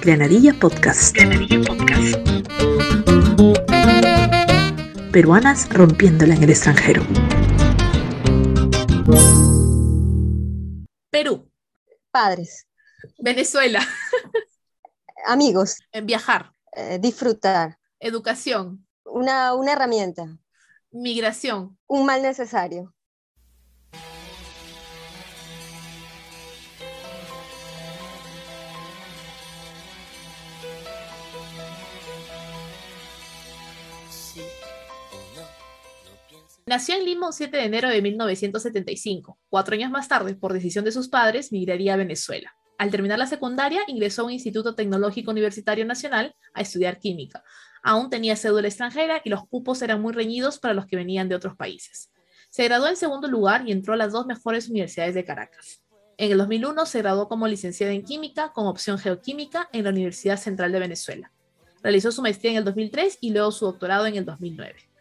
Granadilla Podcast. Granadilla Podcast. Peruanas rompiéndola en el extranjero. Perú. Padres. Venezuela. Amigos. En viajar. Eh, disfrutar. Educación. Una, una herramienta. Migración. Un mal necesario. Nació en Lima un 7 de enero de 1975. Cuatro años más tarde, por decisión de sus padres, migraría a Venezuela. Al terminar la secundaria, ingresó a un Instituto Tecnológico Universitario Nacional a estudiar química. Aún tenía cédula extranjera y los cupos eran muy reñidos para los que venían de otros países. Se graduó en segundo lugar y entró a las dos mejores universidades de Caracas. En el 2001 se graduó como licenciada en química con opción geoquímica en la Universidad Central de Venezuela. Realizó su maestría en el 2003 y luego su doctorado en el 2009.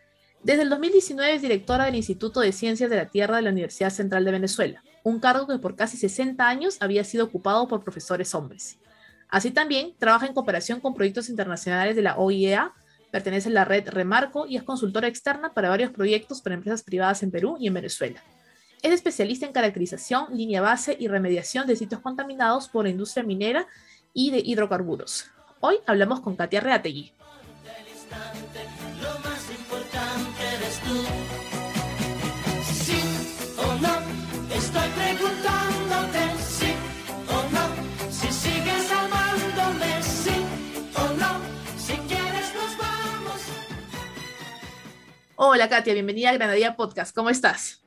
Desde el 2019 es directora del Instituto de Ciencias de la Tierra de la Universidad Central de Venezuela, un cargo que por casi 60 años había sido ocupado por profesores hombres. Así también trabaja en cooperación con proyectos internacionales de la OIEA, pertenece a la red Remarco y es consultora externa para varios proyectos para empresas privadas en Perú y en Venezuela. Es especialista en caracterización, línea base y remediación de sitios contaminados por la industria minera y de hidrocarburos. Hoy hablamos con Katia Reategui. Hola Katia, bienvenida a Granadilla Podcast. ¿Cómo estás?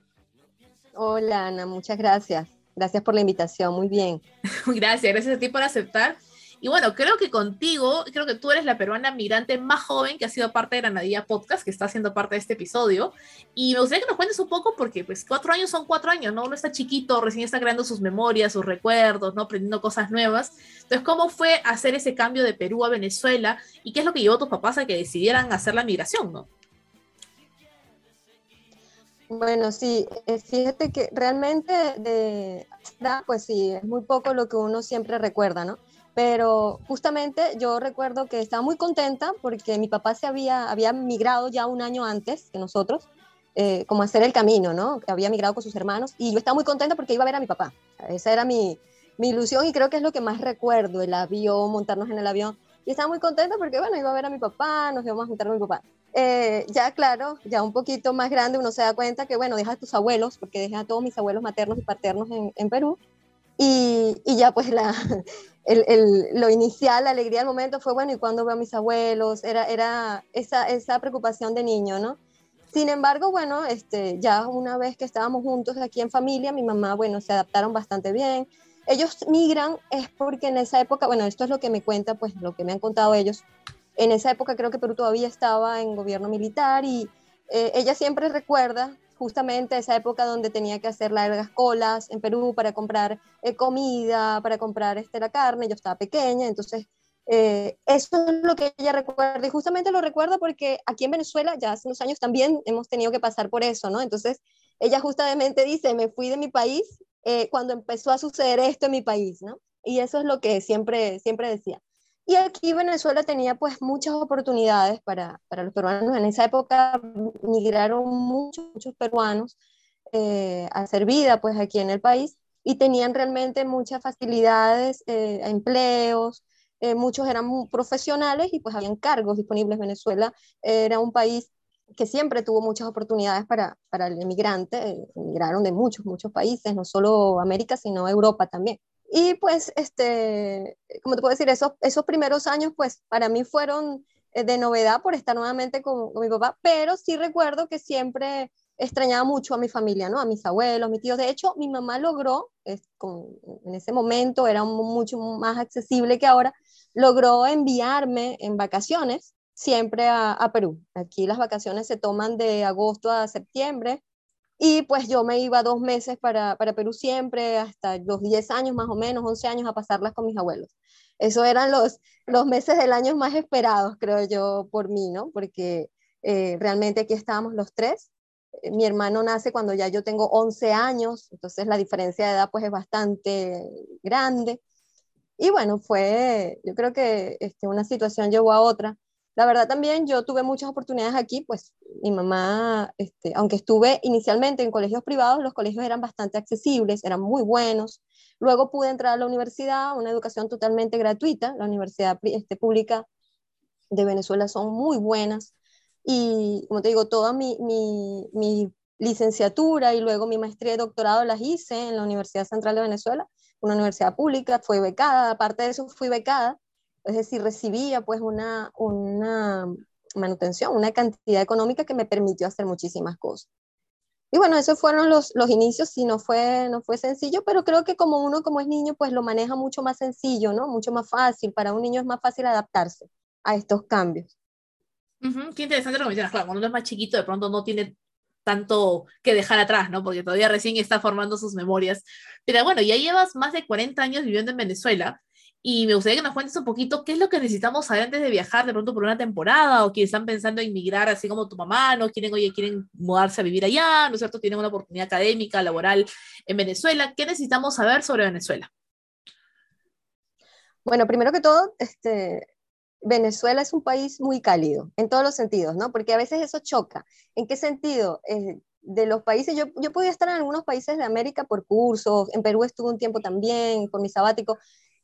Hola Ana, muchas gracias. Gracias por la invitación, muy bien. gracias, gracias a ti por aceptar. Y bueno, creo que contigo, creo que tú eres la peruana migrante más joven que ha sido parte de Granadilla Podcast, que está haciendo parte de este episodio. Y me gustaría que nos cuentes un poco, porque pues cuatro años son cuatro años, ¿no? Uno está chiquito, recién está creando sus memorias, sus recuerdos, ¿no? Aprendiendo cosas nuevas. Entonces, ¿cómo fue hacer ese cambio de Perú a Venezuela? ¿Y qué es lo que llevó a tus papás a que decidieran hacer la migración, ¿no? Bueno, sí, eh, fíjate que realmente de pues sí, es muy poco lo que uno siempre recuerda, ¿no? Pero justamente yo recuerdo que estaba muy contenta porque mi papá se había, había migrado ya un año antes que nosotros, eh, como hacer el camino, ¿no? Había migrado con sus hermanos y yo estaba muy contenta porque iba a ver a mi papá. Esa era mi, mi ilusión y creo que es lo que más recuerdo, el avión, montarnos en el avión. Y estaba muy contenta porque, bueno, iba a ver a mi papá, nos íbamos a juntar con mi papá. Eh, ya claro, ya un poquito más grande uno se da cuenta que, bueno, deja a tus abuelos, porque deja a todos mis abuelos maternos y paternos en, Perú, y, y, ya pues la, el, el, lo inicial, la alegría del momento fue, bueno, ¿y cuando veo a mis abuelos? Era, era esa, esa preocupación de niño, ¿no? Sin embargo, bueno, este, ya una vez que estábamos juntos aquí en familia, mi mamá, bueno, se adaptaron bastante bien. Ellos migran es porque en esa época, bueno, esto es lo que me cuenta, pues lo que me han contado ellos, en esa época creo que Perú todavía estaba en gobierno militar y eh, ella siempre recuerda justamente esa época donde tenía que hacer largas colas en Perú para comprar eh, comida, para comprar este, la carne, yo estaba pequeña, entonces eh, eso es lo que ella recuerda y justamente lo recuerda porque aquí en Venezuela ya hace unos años también hemos tenido que pasar por eso, ¿no? Entonces ella justamente dice, me fui de mi país cuando empezó a suceder esto en mi país, ¿no? Y eso es lo que siempre, siempre decía. Y aquí Venezuela tenía pues muchas oportunidades para, para los peruanos. En esa época migraron muchos, muchos peruanos eh, a hacer vida pues aquí en el país y tenían realmente muchas facilidades, eh, empleos, eh, muchos eran profesionales y pues habían cargos disponibles. Venezuela era un país que siempre tuvo muchas oportunidades para, para el emigrante, emigraron de muchos, muchos países, no solo América, sino Europa también. Y pues, este, como te puedo decir, esos, esos primeros años, pues para mí fueron eh, de novedad por estar nuevamente con, mi papá, pero sí recuerdo que siempre extrañaba mucho a mi familia, ¿no? A mis abuelos, a mis tíos. De hecho, mi mamá logró, en ese momento era mucho más accesible que ahora, logró enviarme en vacaciones siempre a Perú. Aquí las vacaciones se toman de agosto a septiembre y pues yo me iba dos meses para, para Perú siempre, hasta los 10 años más o menos, 11 años a pasarlas con mis abuelos. Esos eran los, los meses del año más esperados, creo yo, por mí, ¿no? Porque eh, realmente aquí estábamos los tres eh, mi hermano nace cuando ya yo tengo 11 años, entonces la diferencia de edad pues es bastante grande. Y bueno, fue, yo creo que este, una situación llevó a otra. La verdad también yo tuve muchas oportunidades aquí, pues mi mamá, este, aunque estuve inicialmente en colegios privados, los colegios eran bastante accesibles, eran muy buenos. Luego pude entrar a la universidad, una educación totalmente gratuita. La universidad este, pública de Venezuela son muy buenas. Y como te digo, toda mi, mi, mi licenciatura y luego mi maestría y doctorado las hice en la Universidad Central de Venezuela, una universidad pública, fue becada, aparte de eso fui becada, es decir, recibía pues una, una manutención, una cantidad económica que me permitió hacer muchísimas cosas. Y bueno, esos fueron los, los inicios, sí, no fue, no fue sencillo, pero creo que como uno como es niño, pues lo maneja mucho más sencillo, ¿no? Mucho más fácil, para un niño es más fácil adaptarse a estos cambios. Qué interesante lo que mencionas, claro, cuando uno es más chiquito de pronto no tiene tanto que dejar atrás, ¿no? Porque todavía recién está formando sus memorias. Pero bueno, ya llevas más de 40 años viviendo en Venezuela y me gustaría que nos cuentes un poquito qué es lo que necesitamos saber antes de viajar de pronto por una temporada o quienes están pensando en migrar así como tu mamá, ¿no? Quieren, oye, quieren mudarse a vivir allá, ¿no es cierto? Tienen una oportunidad académica, laboral en Venezuela. ¿Qué necesitamos saber sobre Venezuela? Bueno, primero que todo, este, Venezuela es un país muy cálido, en todos los sentidos, ¿no? Porque a veces eso choca. ¿En qué sentido? Eh, de los países, yo, yo podía estar en algunos países de América por cursos, en Perú estuve un tiempo también por mi sabático,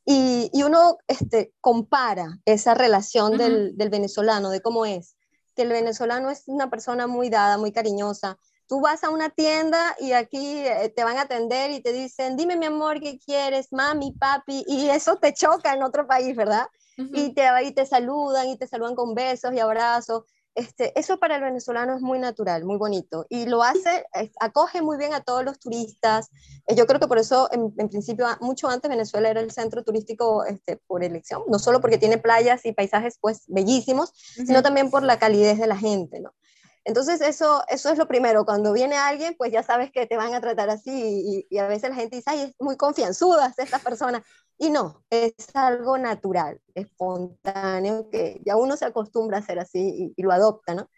y, y uno este, compara esa relación del, del, venezolano, de cómo es, que el venezolano es una persona muy dada, muy cariñosa. Tú vas a una tienda y aquí eh, te van a atender y te dicen, dime mi amor, ¿qué quieres? Mami, papi, y eso te choca en otro país, ¿verdad? y, te, y te saludan y te saludan con besos y abrazos. Este, eso para el venezolano es muy natural, muy bonito y lo hace, acoge muy bien a todos los turistas. Eh, yo creo que por eso, en, principio, mucho antes Venezuela era el centro turístico este, por elección, no solo porque tiene playas y paisajes pues bellísimos, sino también por la calidez de la gente, ¿no? Entonces eso, eso es lo primero, cuando viene alguien, pues ya sabes que te van a tratar así y, a veces la gente dice, ay, es muy confianzuda esta persona. Y no, es algo natural, espontáneo, que ya uno se acostumbra a ser así y, lo adopta, ¿no?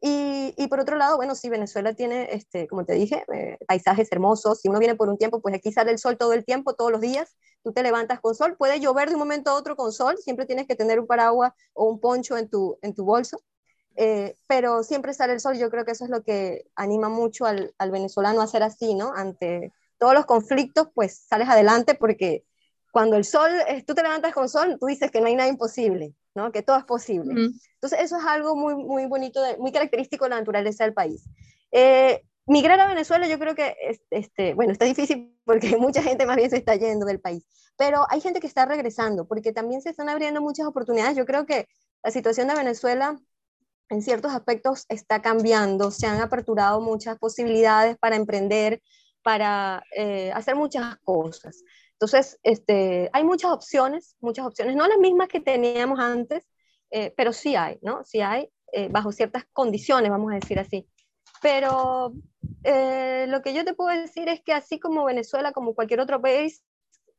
Y, y, por otro lado, bueno, sí, Venezuela tiene, este, como te dije, eh, paisajes hermosos. Si uno viene por un tiempo, pues aquí sale el sol todo el tiempo, todos los días. Tú te levantas con sol. Puede llover de un momento a otro con sol. Siempre tienes que tener un paraguas o un poncho en tu, en tu bolso. Eh, pero siempre sale el sol, yo creo que eso es lo que anima mucho al, al, venezolano a ser así, ¿no? Ante todos los conflictos, pues sales adelante porque cuando el sol, tú te levantas con sol, tú dices que no hay nada imposible, ¿no? Que todo es posible. Entonces eso es algo muy, muy bonito, muy característico de la naturaleza del país. Eh, migrar a Venezuela yo creo que, este, bueno, está difícil porque mucha gente más bien se está yendo del país, pero hay gente que está regresando porque también se están abriendo muchas oportunidades. Yo creo que la situación de Venezuela en ciertos aspectos está cambiando, se han aperturado muchas posibilidades para emprender, para eh, hacer muchas cosas. Entonces, este, hay muchas opciones, muchas opciones, no las mismas que teníamos antes, eh, pero sí hay, ¿no? Sí hay, eh, bajo ciertas condiciones, vamos a decir así. Pero lo que yo te puedo decir es que así como Venezuela, como cualquier otro país,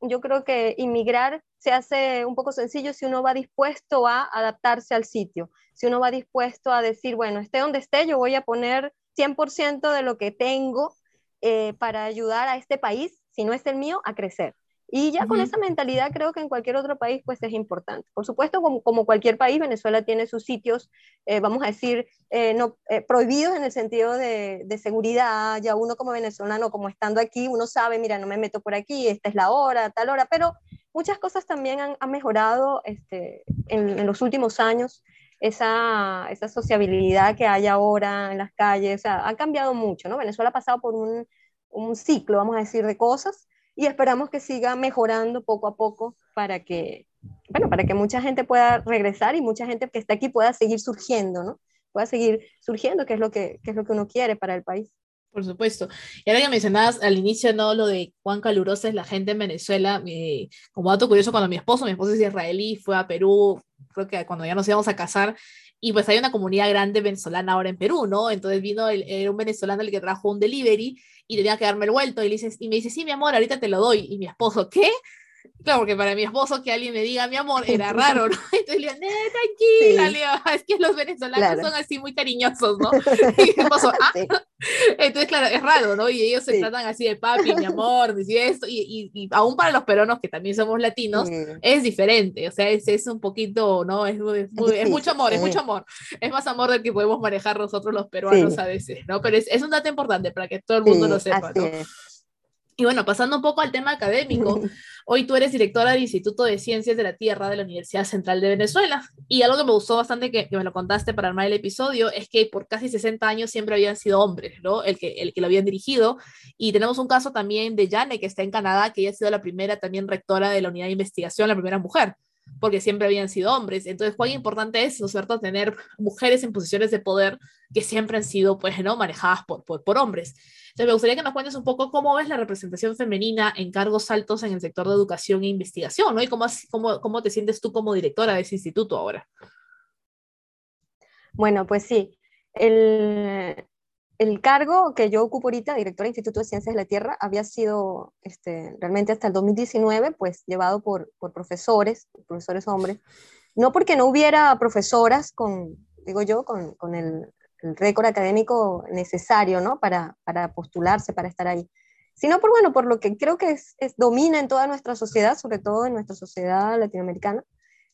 yo creo que inmigrar se hace un poco sencillo si uno va dispuesto a adaptarse al sitio, si uno va dispuesto a decir, bueno, esté donde esté, yo voy a poner 100% de lo que tengo eh, para ayudar a este país, si no es el mío, a crecer. Y ya con esa mentalidad creo que en cualquier otro país pues es importante. Por supuesto, como, como cualquier país, Venezuela tiene sus sitios, eh, vamos a decir, eh, no, eh, prohibidos en el sentido de, de, seguridad. Ya uno como venezolano, como estando aquí, uno sabe, mira, no me meto por aquí, esta es la hora, tal hora, pero muchas cosas también han, han mejorado este, en, en, los últimos años. Esa, esa sociabilidad que hay ahora en las calles, o sea, ha cambiado mucho, ¿no? Venezuela ha pasado por un, un ciclo, vamos a decir, de cosas y esperamos que siga mejorando poco a poco para que, bueno, para que mucha gente pueda regresar y mucha gente que está aquí pueda seguir surgiendo, ¿no? Pueda seguir surgiendo, que es lo que, que es lo que uno quiere para el país. Por supuesto. Y ahora que mencionabas al inicio, ¿no? Lo de cuán calurosa es la gente en Venezuela. Eh, como dato curioso, cuando mi esposo, mi esposo es israelí, fue a Perú, creo que cuando ya nos íbamos a casar, y pues hay una comunidad grande venezolana ahora en Perú, ¿no? Entonces vino el, era un venezolano el que trajo un delivery y tenía que darme el vuelto y, le dices, y me dice, sí, mi amor, ahorita te lo doy. Y mi esposo, ¿qué? Claro, porque para mi esposo que alguien me diga mi amor era raro, ¿no? Entonces le digo, tranquila, digo, es que los venezolanos son así muy cariñosos, ¿no? Y mi esposo, ah. Entonces, claro, es raro, ¿no? Y ellos se tratan así de papi, mi amor, y esto, y, y, aún para los peruanos, que también somos latinos, es diferente, o sea, es, es un poquito, ¿no? Es, es, mucho amor, es mucho amor. Es más amor del que podemos manejar nosotros los peruanos a veces, ¿no? Pero es, es un dato importante para que todo el mundo lo sepa, ¿no? Y bueno, pasando un poco al tema académico, hoy tú eres directora del Instituto de Ciencias de la Tierra de la Universidad Central de Venezuela. Y algo que me gustó bastante que, me lo contaste para armar el episodio es que por casi 60 años siempre habían sido hombres, ¿no? El que, el que lo habían dirigido. Y tenemos un caso también de Jane, que está en Canadá, que ella ha sido la primera también rectora de la unidad de investigación, la primera mujer porque siempre habían sido hombres. Entonces, cuán importante es, ¿no es cierto?, tener mujeres en posiciones de poder que siempre han sido, pues, ¿no?, manejadas por, por, por hombres. Entonces, me gustaría que nos cuentes un poco cómo ves la representación femenina en cargos altos en el sector de educación e investigación, ¿no? Y cómo, cómo, cómo te sientes tú como directora de ese instituto ahora. Bueno, pues sí. El, el cargo que yo ocupo ahorita, directora del Instituto de Ciencias de la Tierra, había sido este, realmente hasta el 2019, pues llevado por, por profesores, profesores hombres. No porque no hubiera profesoras con, digo yo, con, con el, el récord académico necesario, ¿no? Para, para, postularse, para estar ahí. Sino por, bueno, por lo que creo que es, domina en toda nuestra sociedad, sobre todo en nuestra sociedad latinoamericana,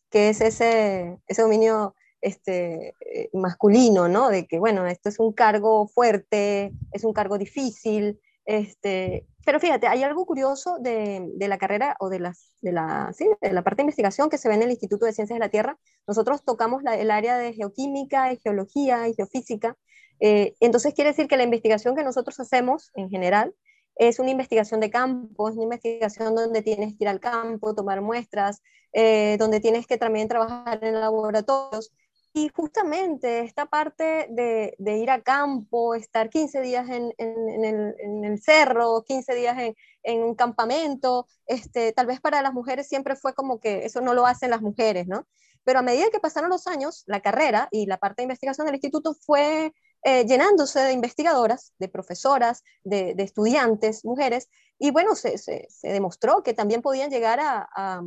que es ese, ese dominio este, eh, masculino, ¿no? De que, bueno, esto es un cargo fuerte, es un cargo difícil, este, pero fíjate, hay algo curioso de, de la carrera o de, las, de, la, ¿sí? de la parte de investigación que se ve en el Instituto de Ciencias de la Tierra. Nosotros tocamos el área de geoquímica, y geología y geofísica. Eh, entonces quiere decir que la investigación que nosotros hacemos en general es una investigación de campo, es una investigación donde tienes que ir al campo, tomar muestras, eh, donde tienes que también trabajar en laboratorios. Y justamente esta parte de, ir a campo, estar 15 días en, en, el, en el, cerro, 15 días en, un campamento, este, tal vez para las mujeres siempre fue como que eso no lo hacen las mujeres, ¿no? Pero a medida que pasaron los años, la carrera y la parte de investigación del instituto fue eh, llenándose de investigadoras, de profesoras, de, estudiantes, mujeres, y bueno, se, demostró que también podían llegar a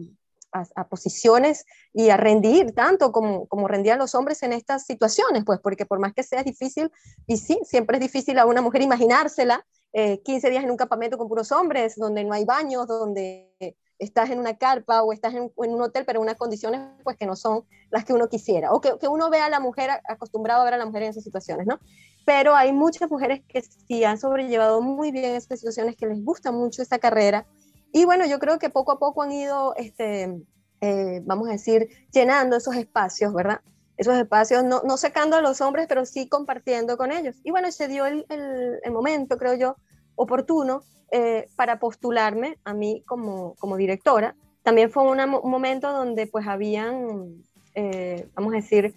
a, posiciones y a rendir tanto como, como rendían los hombres en estas situaciones, pues porque por más que sea difícil, y sí, siempre es difícil a una mujer imaginársela, 15 eh, días en un campamento con puros hombres, donde no hay baños, donde estás en una carpa o estás en, un hotel, pero en unas condiciones pues que no son las que uno quisiera, o que, que uno vea a la mujer acostumbrado a ver a la mujer en esas situaciones, ¿no? Pero hay muchas mujeres que sí han sobrellevado muy bien estas situaciones, que les gusta mucho esta carrera, y bueno, yo creo que poco a poco han ido, este, eh, vamos a decir, llenando esos espacios, ¿verdad? Esos espacios, no, no secando a los hombres, pero sí compartiendo con ellos. Y bueno, se dio el, el, momento, creo yo, oportuno eh, para postularme a mí como, como directora. También fue un momento donde pues habían, eh, vamos a decir,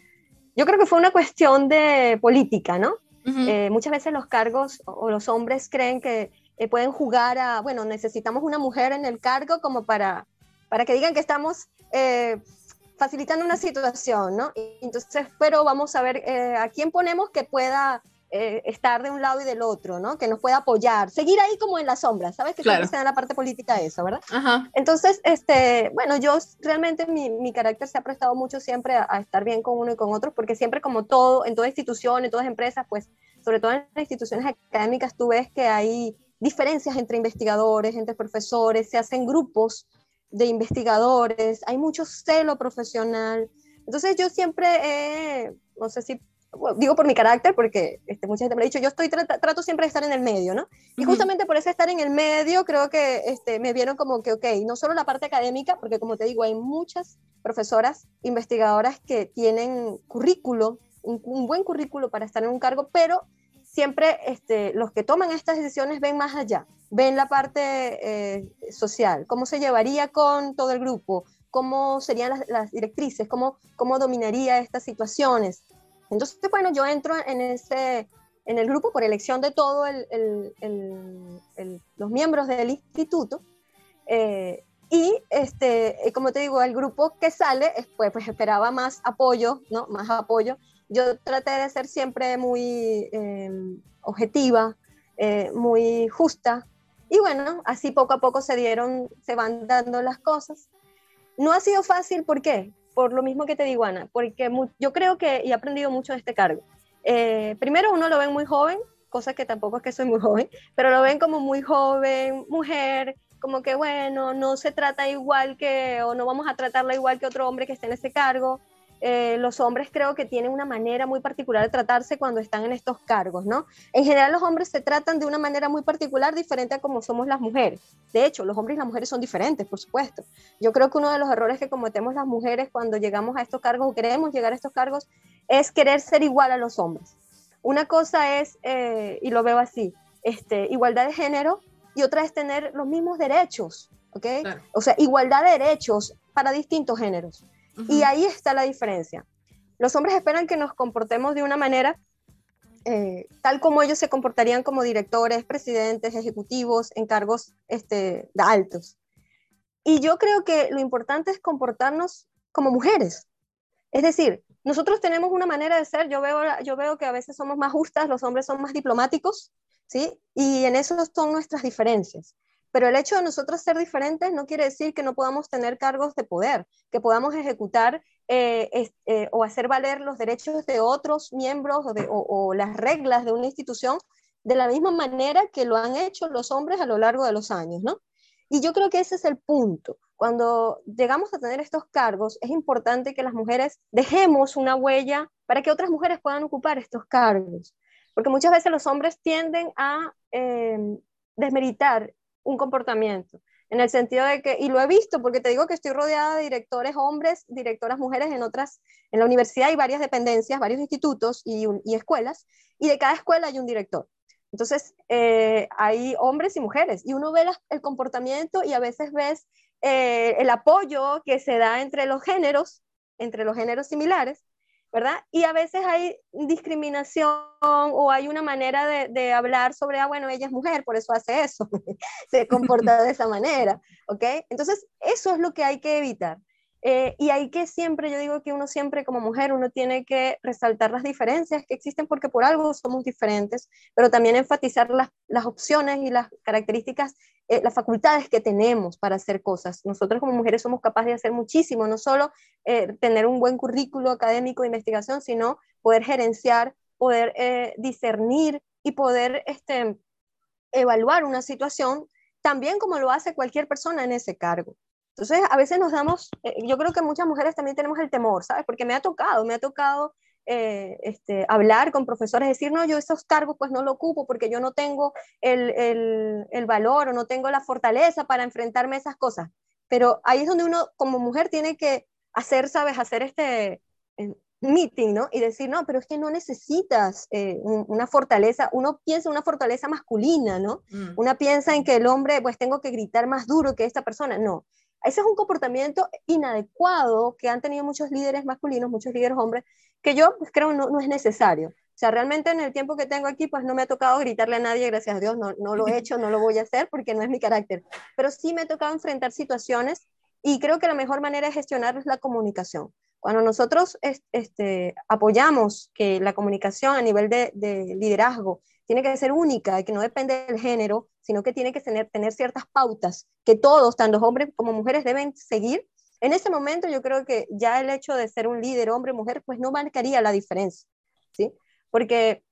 yo creo que fue una cuestión de política, ¿no? muchas veces los cargos o los hombres creen que eh, pueden jugar a, bueno, necesitamos una mujer en el cargo como para, para que digan que estamos eh, facilitando una situación, ¿no? Entonces, pero vamos a ver eh, a quién ponemos que pueda estar de un lado y del otro, ¿no? Que nos pueda apoyar, seguir ahí como en la sombra, ¿sabes? Que claro. se da en la parte política eso, ¿verdad? Ajá. Entonces, este, bueno, yo realmente mi, mi, carácter se ha prestado mucho siempre a, a, estar bien con uno y con otros, porque siempre como todo, en toda institución, en todas empresas, pues, sobre todo en las instituciones académicas, tú ves que hay diferencias entre investigadores, entre profesores, se hacen grupos de investigadores, hay mucho celo profesional. Entonces yo siempre, no sé si, digo por mi carácter, porque este, mucha gente me ha dicho, yo estoy trato siempre de estar en el medio, ¿no? Y justamente por ese estar en el medio, creo que este, me vieron como que, ok, no solo la parte académica, porque como te digo, hay muchas profesoras, investigadoras que tienen currículo, un, un buen currículo para estar en un cargo, pero siempre este, los que toman estas decisiones ven más allá, ven la parte eh, social, cómo se llevaría con todo el grupo, cómo serían las, directrices, cómo, cómo dominaría estas situaciones. Entonces, bueno, yo entro en, ese, en el grupo por elección de todos los miembros del instituto. Eh, y este, como te digo, el grupo que sale, pues, pues esperaba más apoyo, ¿no? Más apoyo yo traté de ser siempre muy eh, objetiva, eh, muy justa. Y bueno, así poco a poco se dieron, se van dando las cosas. No ha sido fácil, ¿por qué? Por lo mismo que te digo, Ana, porque yo creo que, y he aprendido mucho de este cargo. Eh, primero, uno lo ven muy joven, cosa que tampoco es que soy muy joven, pero lo ven como muy joven, mujer, como que bueno, no se trata igual que, o no vamos a tratarla igual que otro hombre que esté en ese cargo. Eh, los hombres creo que tienen una manera muy particular de tratarse cuando están en estos cargos, ¿no? En general los hombres se tratan de una manera muy particular, diferente a como somos las mujeres. De hecho, los hombres y las mujeres son diferentes, por supuesto. Yo creo que uno de los errores que cometemos las mujeres cuando llegamos a estos cargos o queremos llegar a estos cargos es querer ser igual a los hombres. Una cosa es, eh, y lo veo así, este, igualdad de género y otra es tener los mismos derechos, ¿ok? O sea, igualdad de derechos para distintos géneros. Y ahí está la diferencia. Los hombres esperan que nos comportemos de una manera eh, tal como ellos se comportarían como directores, presidentes, ejecutivos, en cargos este, altos. Y yo creo que lo importante es comportarnos como mujeres. Es decir, nosotros tenemos una manera de ser, yo veo, yo veo que a veces somos más justas, los hombres son más diplomáticos, ¿sí? Y en eso son nuestras diferencias. Pero el hecho de nosotros ser diferentes no quiere decir que no podamos tener cargos de poder, que podamos ejecutar eh, eh, o hacer valer los derechos de otros miembros o, las reglas de una institución de la misma manera que lo han hecho los hombres a lo largo de los años, ¿no? Y yo creo que ese es el punto. Cuando llegamos a tener estos cargos, es importante que las mujeres dejemos una huella para que otras mujeres puedan ocupar estos cargos. Porque muchas veces los hombres tienden a eh, desmeritar un comportamiento, en el sentido de que, y lo he visto porque te digo que estoy rodeada de directores hombres, directoras mujeres en otras, en la universidad hay varias dependencias, varios institutos y, escuelas, y de cada escuela hay un director. Entonces, eh, hay hombres y mujeres, y uno ve el comportamiento y a veces ves eh, el apoyo que se da entre los géneros, entre los géneros similares, ¿verdad? Y a veces hay discriminación o hay una manera de, hablar sobre, ah, bueno, ella es mujer, por eso hace eso, se comporta de esa manera, ¿ok? Entonces, eso es lo que hay que evitar. Eh, y hay que siempre, yo digo que uno siempre como mujer, uno tiene que resaltar las diferencias que existen porque por algo somos diferentes, pero también enfatizar las, las opciones y las características, eh, las facultades que tenemos para hacer cosas. Nosotros como mujeres somos capaces de hacer muchísimo, no solo eh, tener un buen currículo académico de investigación, sino poder gerenciar, poder discernir y poder este, evaluar una situación también como lo hace cualquier persona en ese cargo. Entonces, a veces nos damos, eh, yo creo que muchas mujeres también tenemos el temor, ¿sabes? Porque me ha tocado, me ha tocado eh, este, hablar con profesores, decir, no, yo esos cargos pues no lo ocupo porque yo no tengo el, el, el, valor o no tengo la fortaleza para enfrentarme a esas cosas. Pero ahí es donde uno como mujer tiene que hacer, ¿sabes? Hacer este eh, meeting, ¿no? Y decir, no, pero es que no necesitas una fortaleza, uno piensa en una fortaleza masculina, ¿no? Mm. Una piensa en que el hombre, pues tengo que gritar más duro que esta persona, no ese es un comportamiento inadecuado que han tenido muchos líderes masculinos, muchos líderes hombres, que yo pues, creo no, es necesario. O sea, realmente en el tiempo que tengo aquí, pues no me ha tocado gritarle a nadie, gracias a Dios, no, lo he hecho, no lo voy a hacer porque no es mi carácter. Pero sí me ha tocado enfrentar situaciones y creo que la mejor manera de gestionar es la comunicación. Cuando nosotros este, apoyamos que la comunicación a nivel de liderazgo tiene que ser única que no depende del género, sino que tiene que tener, ciertas pautas que todos, tanto hombres como mujeres, deben seguir. En ese momento yo creo que ya el hecho de ser un líder, hombre, mujer, pues no marcaría la diferencia, ¿sí? Porque,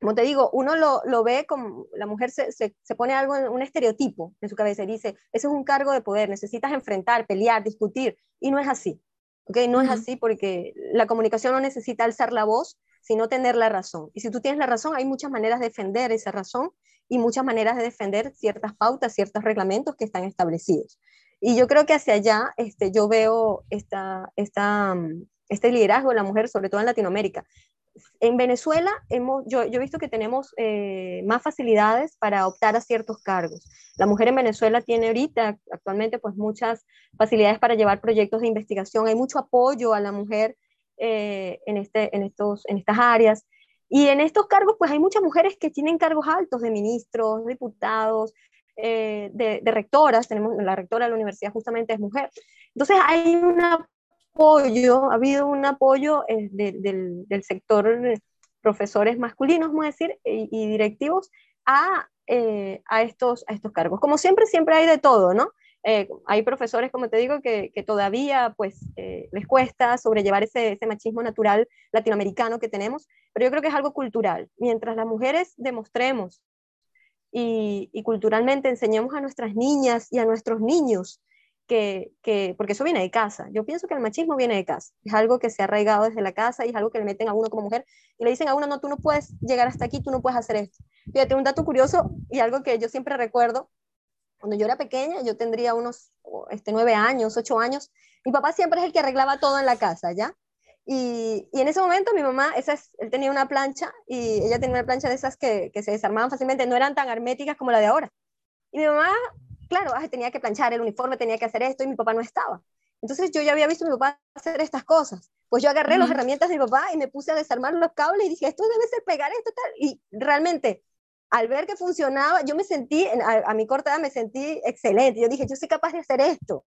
como te digo, uno lo, lo ve como la mujer se, se, se, pone algo, en un estereotipo en su cabeza y dice, ese es un cargo de poder, necesitas enfrentar, pelear, discutir, y no es así, ¿ok? No es así porque la comunicación no necesita alzar la voz, sino tener la razón. Y si tú tienes la razón, hay muchas maneras de defender esa razón y muchas maneras de defender ciertas pautas, ciertos reglamentos que están establecidos. Y yo creo que hacia allá este, yo veo esta, esta, mm, este liderazgo de la mujer, sobre todo en Latinoamérica. En Venezuela hemos, yo, yo he visto que tenemos eh, más facilidades para optar a ciertos cargos. La mujer en Venezuela tiene ahorita, actualmente, pues muchas facilidades para llevar proyectos de investigación. Hay mucho apoyo a la mujer eh, en, este, en, estos, en estas áreas. Y en estos cargos, pues hay muchas mujeres que tienen cargos altos de ministros, diputados, eh, de, rectoras. Tenemos la rectora de la universidad justamente es mujer. Entonces hay un apoyo, ha habido un apoyo eh, del, del, sector profesores masculinos, vamos a decir, y, directivos a eh, a, estos, a estos cargos. Como siempre, siempre hay de todo, ¿no? Eh, hay profesores, como te digo, que, todavía pues eh, les cuesta sobrellevar ese, ese, machismo natural latinoamericano que tenemos, pero yo creo que es algo cultural. Mientras las mujeres demostremos y, y culturalmente enseñemos a nuestras niñas y a nuestros niños que, que, porque eso viene de casa. Yo pienso que el machismo viene de casa. Es algo que se ha arraigado desde la casa y es algo que le meten a uno como mujer y le dicen a uno, no, tú no puedes llegar hasta aquí, tú no puedes hacer esto. Fíjate, un dato curioso y algo que yo siempre recuerdo, cuando yo era pequeña, yo tendría unos este, nueve años, ocho años, mi papá siempre es el que arreglaba todo en la casa, ¿ya? Y, y en ese momento mi mamá, esa es, él tenía una plancha y ella tenía una plancha de esas que, que se desarmaban fácilmente, no eran tan herméticas como la de ahora. Y mi mamá claro, tenía que planchar el uniforme, tenía que hacer esto y mi papá no estaba. Entonces yo ya había visto a mi papá hacer estas cosas. Pues yo agarré las herramientas de mi papá y me puse a desarmar los cables y dije, esto debe ser pegar esto tal. Y realmente, al ver que funcionaba, yo me sentí, a, mi corta edad me sentí excelente. Yo dije, yo soy capaz de hacer esto.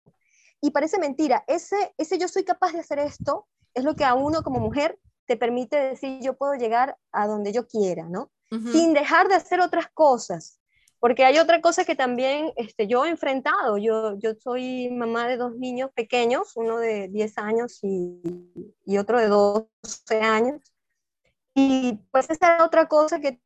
Y parece mentira, ese, ese yo soy capaz de hacer esto es lo que a uno como mujer te permite decir, yo puedo llegar a donde yo quiera, ¿no? Sin dejar de hacer otras cosas. Porque hay otra cosa que también este, yo he enfrentado. Yo, yo soy mamá de dos niños pequeños, uno de 10 años y, y otro de 12 años. Y pues esa es otra cosa que,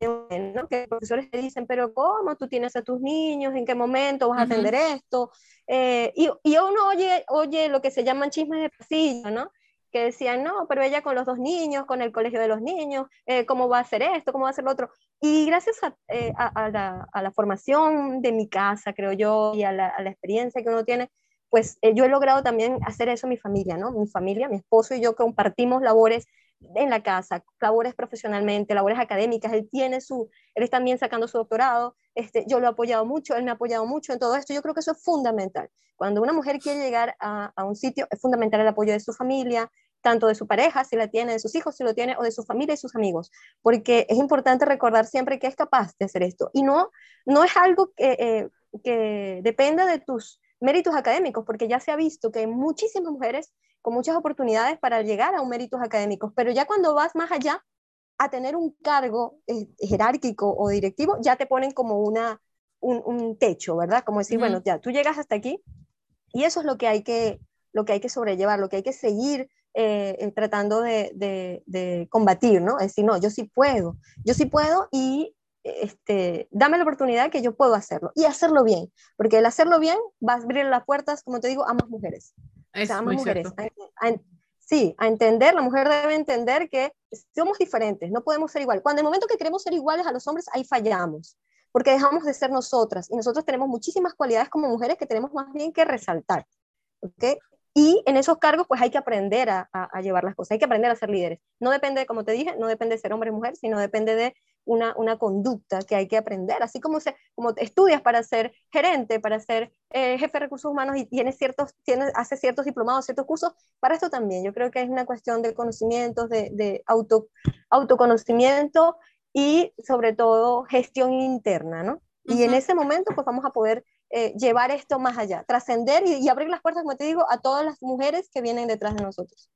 ¿no? que los profesores te dicen, pero ¿cómo tú tienes a tus niños? ¿En qué momento vas a atender esto? Eh, y, y, uno oye, oye lo que se llaman chismes de pasillo, ¿no? Que decían, no, pero ella con los dos niños, con el colegio de los niños, eh, ¿cómo va a hacer esto? ¿Cómo va a hacer lo otro? Y gracias a, eh, la, formación de mi casa, creo yo, y a la, experiencia que uno tiene, pues eh, yo he logrado también hacer eso mi familia, ¿no? Mi familia, mi esposo y yo compartimos labores en la casa, labores profesionalmente, labores académicas, él tiene su, él está también sacando su doctorado, este, yo lo he apoyado mucho, él me ha apoyado mucho en todo esto, yo creo que eso es fundamental. Cuando una mujer quiere llegar a, un sitio, es fundamental el apoyo de su familia, tanto de su pareja, si la tiene, de sus hijos, si lo tiene, o de su familia y sus amigos, porque es importante recordar siempre que es capaz de hacer esto. Y no, no es algo que, eh, que dependa de tus méritos académicos, porque ya se ha visto que hay muchísimas mujeres con muchas oportunidades para llegar a un méritos académicos, pero ya cuando vas más allá a tener un cargo eh, jerárquico o directivo, ya te ponen como una, un, techo, ¿verdad? Como decir, bueno, ya tú llegas hasta aquí y eso es lo que hay que, lo que hay que sobrellevar, lo que hay que seguir eh, eh, tratando de, combatir, ¿no? Es decir, no, yo sí puedo, yo sí puedo y este, dame la oportunidad que yo puedo hacerlo y hacerlo bien, porque el hacerlo bien va a abrir las puertas, como te digo, a más mujeres. a más mujeres. sí, a entender, la mujer debe entender que somos diferentes, no podemos ser igual. Cuando el momento que queremos ser iguales a los hombres, ahí fallamos, porque dejamos de ser nosotras y nosotros tenemos muchísimas cualidades como mujeres que tenemos más bien que resaltar. ¿okay? Y en esos cargos, pues hay que aprender a, llevar las cosas, hay que aprender a ser líderes. No depende, como te dije, no depende de ser hombre o mujer, sino depende de una, una, conducta que hay que aprender. Así como, se, como estudias para ser gerente, para ser eh, jefe de recursos humanos y tienes ciertos, tienes, haces ciertos diplomados, ciertos cursos, para esto también. Yo creo que es una cuestión de conocimientos, de, de auto, autoconocimiento y sobre todo gestión interna, ¿no? Y en ese momento, pues vamos a poder eh, llevar esto más allá, trascender y, abrir las puertas, como te digo, a todas las mujeres que vienen detrás de nosotros.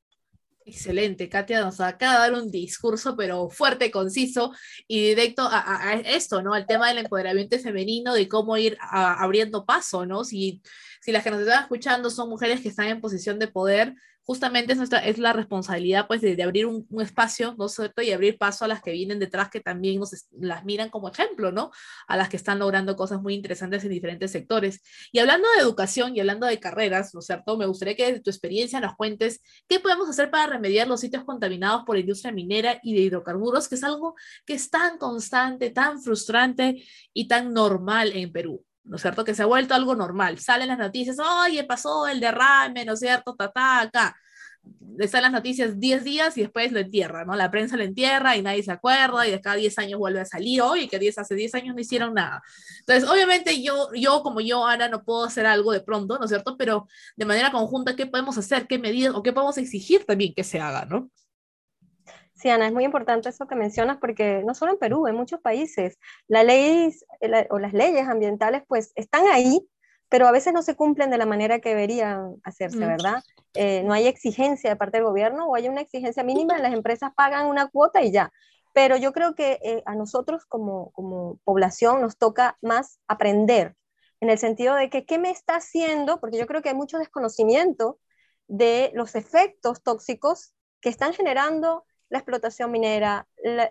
Excelente, Katia nos acaba de dar un discurso, pero fuerte, conciso y directo a, esto, ¿no? Al tema del empoderamiento femenino, de cómo ir abriendo paso, ¿no? Si, si las que nos están escuchando son mujeres que están en posición de poder, justamente es, nuestra, es la responsabilidad pues de, abrir un, espacio, ¿no es cierto? Y abrir paso a las que vienen detrás que también nos las miran como ejemplo, ¿no? A las que están logrando cosas muy interesantes en diferentes sectores. Y hablando de educación y hablando de carreras, ¿no es cierto? Me gustaría que de tu experiencia nos cuentes qué podemos hacer para remediar los sitios contaminados por la industria minera y de hidrocarburos, que es algo que es tan constante, tan frustrante y tan normal en Perú. ¿No es cierto? Que se ha vuelto algo normal. Salen las noticias, oye, pasó el derrame, ¿no es cierto? Tata, acá. Están las noticias 10 días y después lo entierra, ¿no? La prensa lo entierra y nadie se acuerda y de cada 10 años vuelve a salir, oye, que 10, hace 10 años no hicieron nada. Entonces, obviamente yo, yo como yo, Ana, no puedo hacer algo de pronto, ¿no es cierto? Pero de manera conjunta, ¿qué podemos hacer? ¿Qué medidas o qué podemos exigir también que se haga, ¿no? Sí, Ana, es muy importante eso que mencionas porque no solo en Perú, en muchos países, la ley eh, o las leyes ambientales pues están ahí, pero a veces no se cumplen de la manera que deberían hacerse, mm. ¿verdad? Eh, no hay exigencia de parte del gobierno o hay una exigencia mínima, las empresas pagan una cuota y ya. pero yo creo que eh, a nosotros como, como población nos toca más aprender, en el sentido de que qué me está haciendo, porque yo creo que hay mucho desconocimiento de los efectos tóxicos que están generando la explotación minera,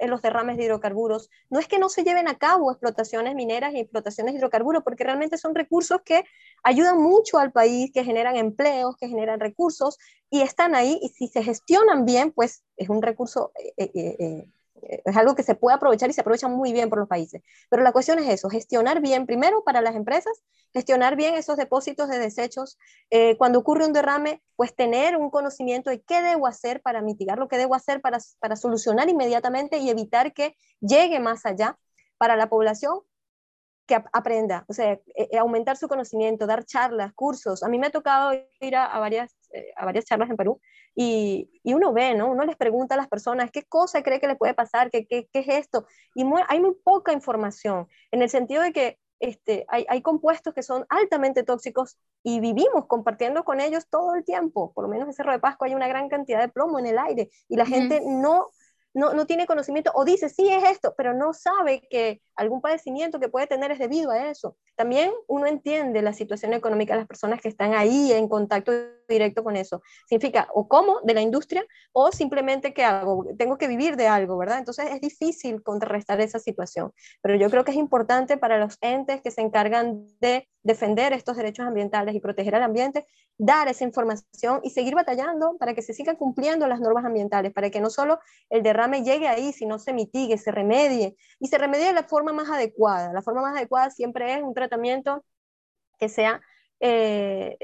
los derrames de hidrocarburos. No es que no se lleven a cabo explotaciones mineras y explotaciones de hidrocarburos, porque realmente son recursos que ayudan mucho al país, que generan empleos, que generan recursos y están ahí y si se gestionan bien, pues es un recurso eh, eh, eh, es algo que se puede aprovechar y se aprovecha muy bien por los países. Pero la cuestión es eso, gestionar bien primero para las empresas, gestionar bien esos depósitos de desechos. Eh, cuando ocurre un derrame, pues tener un conocimiento de qué debo hacer para mitigar lo que debo hacer para, para solucionar inmediatamente y evitar que llegue más allá para la población que aprenda, o sea, e, e, aumentar su conocimiento, dar charlas, cursos. A mí me ha tocado ir a, varias, eh, a varias charlas en Perú y, y, uno ve, ¿no? Uno les pregunta a las personas qué cosa cree que le puede pasar, qué, qué, qué es esto. Y hay muy poca información, en el sentido de que este, hay, hay, compuestos que son altamente tóxicos y vivimos compartiendo con ellos todo el tiempo. Por lo menos en Cerro de Pasco hay una gran cantidad de plomo en el aire y la gente no no, no tiene conocimiento o dice, sí es esto, pero no sabe que algún padecimiento que puede tener es debido a eso. También uno entiende la situación económica de las personas que están ahí en contacto directo con eso. Significa o como de la industria o simplemente que hago, tengo que vivir de algo, ¿verdad? Entonces es difícil contrarrestar esa situación, pero yo creo que es importante para los entes que se encargan de defender estos derechos ambientales y proteger al ambiente, dar esa información y seguir batallando para que se sigan cumpliendo las normas ambientales, para que no solo el derrame llegue ahí, sino se mitigue, se remedie y se remedie de la forma más adecuada. La forma más adecuada siempre es un tratamiento que sea eh,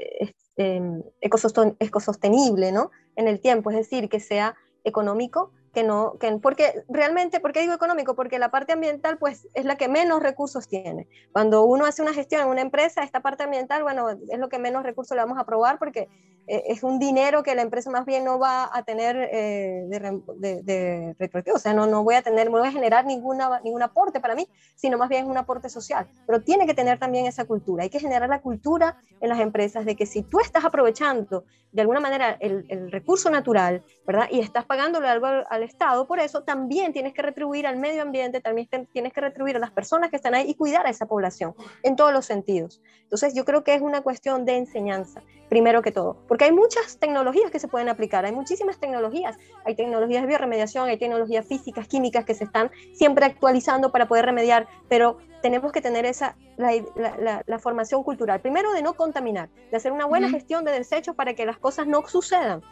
em, ecosostenible ¿no? en el tiempo, es decir, que sea económico que no, que, porque realmente, ¿por qué digo económico? Porque la parte ambiental pues es la que menos recursos tiene. Cuando uno hace una gestión en una empresa, esta parte ambiental, bueno, es lo que menos recursos le vamos a aprobar porque eh, es un dinero que la empresa más bien no va a tener eh, de, de, o sea, no, no voy a tener, no voy a generar ninguna, ningún aporte para mí, sino más bien un aporte social. Pero tiene que tener también esa cultura, hay que generar la cultura en las empresas de que si tú estás aprovechando de alguna manera el, el recurso natural, ¿verdad? Y estás pagándole algo al Estado, por eso también tienes que retribuir al medio ambiente, también tienes que retribuir a las personas que están ahí y cuidar a esa población en todos los sentidos. Entonces yo creo que es una cuestión de enseñanza, primero que todo, porque hay muchas tecnologías que se pueden aplicar, hay muchísimas tecnologías, hay tecnologías de bioremediación, hay tecnologías físicas, químicas que se están siempre actualizando para poder remediar, pero tenemos que tener esa, la, la, formación cultural, primero de no contaminar, de hacer una buena gestión de desechos para que las cosas no sucedan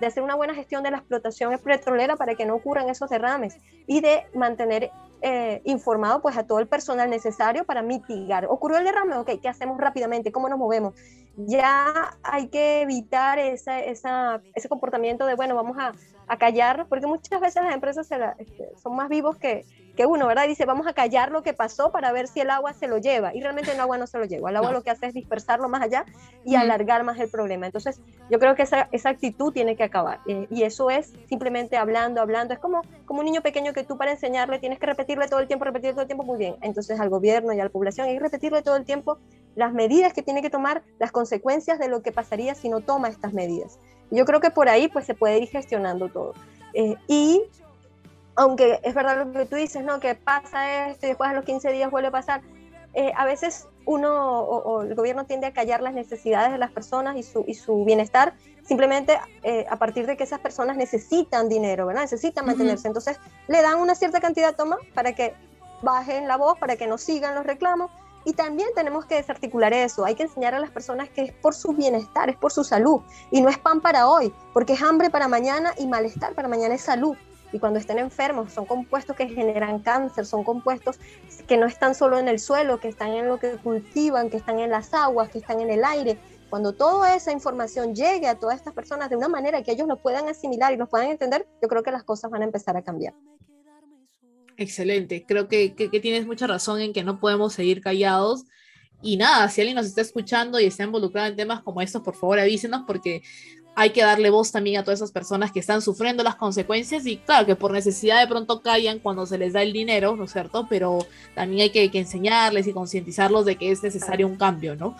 de hacer una buena gestión de la explotación petrolera para que no ocurran esos derrames y de mantener eh, informado pues a todo el personal necesario para mitigar. ¿Ocurrió el derrame? Ok, ¿qué hacemos rápidamente? ¿Cómo nos movemos? Ya hay que evitar esa, esa, ese comportamiento de, bueno, vamos a, a callar, porque muchas veces las empresas este, son más vivos que, que uno, ¿verdad? dice, vamos a callar lo que pasó para ver si el agua se lo lleva. Y realmente el agua no se lo lleva. El agua lo que hace es dispersarlo más allá y alargar más el problema. Entonces, yo creo que esa, esa actitud tiene que acabar. Eh, y eso es simplemente hablando, hablando. Es como, como un niño pequeño que tú para enseñarle tienes que repetirle todo el tiempo, repetirle todo el tiempo muy bien. Entonces, al gobierno y a la población hay que repetirle todo el tiempo las medidas que tiene que tomar, las consecuencias de lo que pasaría si no toma estas medidas. Yo creo que por ahí pues se puede ir gestionando todo. Eh, y aunque es verdad lo que tú dices, ¿no? Que pasa esto y después a los 15 días vuelve a pasar. Eh, a veces uno o, el gobierno tiende a callar las necesidades de las personas y su, y su bienestar simplemente eh, a partir de que esas personas necesitan dinero, ¿verdad? Necesitan mantenerse. Entonces le dan una cierta cantidad, toma, para que bajen la voz, para que no sigan los reclamos. Y también tenemos que desarticular eso. Hay que enseñar a las personas que es por su bienestar, es por su salud. Y no es pan para hoy, porque es hambre para mañana y malestar para mañana es salud y cuando estén enfermos son compuestos que generan cáncer, son compuestos que no están solo en el suelo, que están en lo que cultivan, que están en las aguas, que están en el aire. Cuando toda esa información llegue a todas estas personas de una manera que ellos lo puedan asimilar y lo puedan entender, yo creo que las cosas van a empezar a cambiar. Excelente, creo que, que, que tienes mucha razón en que no podemos seguir callados. Y nada, si alguien nos está escuchando y está involucrado en temas como estos, por favor avísenos porque hay que darle voz también a todas esas personas que están sufriendo las consecuencias y claro que por necesidad de pronto callan cuando se les da el dinero, ¿no es cierto? Pero también hay que, enseñarles y concientizarlos de que es necesario un cambio, ¿no?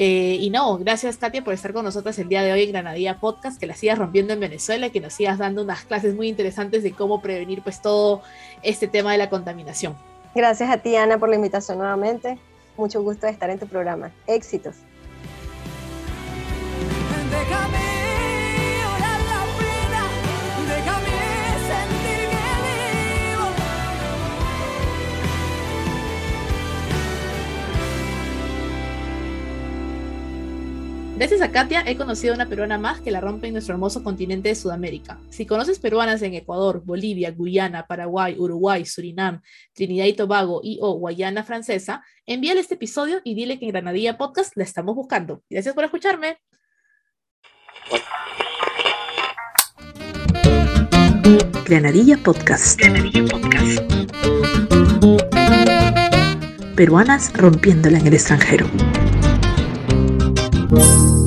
Eh, y no, gracias Katia por estar con nosotros el día de hoy en Granadilla Podcast, que la sigas rompiendo en Venezuela que nos sigas dando unas clases muy interesantes de cómo prevenir pues todo este tema de la contaminación. Gracias a ti Ana por la invitación nuevamente. Mucho gusto de estar en tu programa. Éxitos. Gracias a Katia he conocido a una peruana más que la rompe en nuestro hermoso continente de Sudamérica. Si conoces peruanas en Ecuador, Bolivia, Guyana, Paraguay, Uruguay, Surinam, Trinidad y Tobago y o Guayana Francesa, envíale este episodio y dile que en Granadilla Podcast la estamos buscando. Gracias por escucharme. Granadilla Podcast. Granadilla Podcast. Peruanas rompiéndola en el extranjero. Thank you.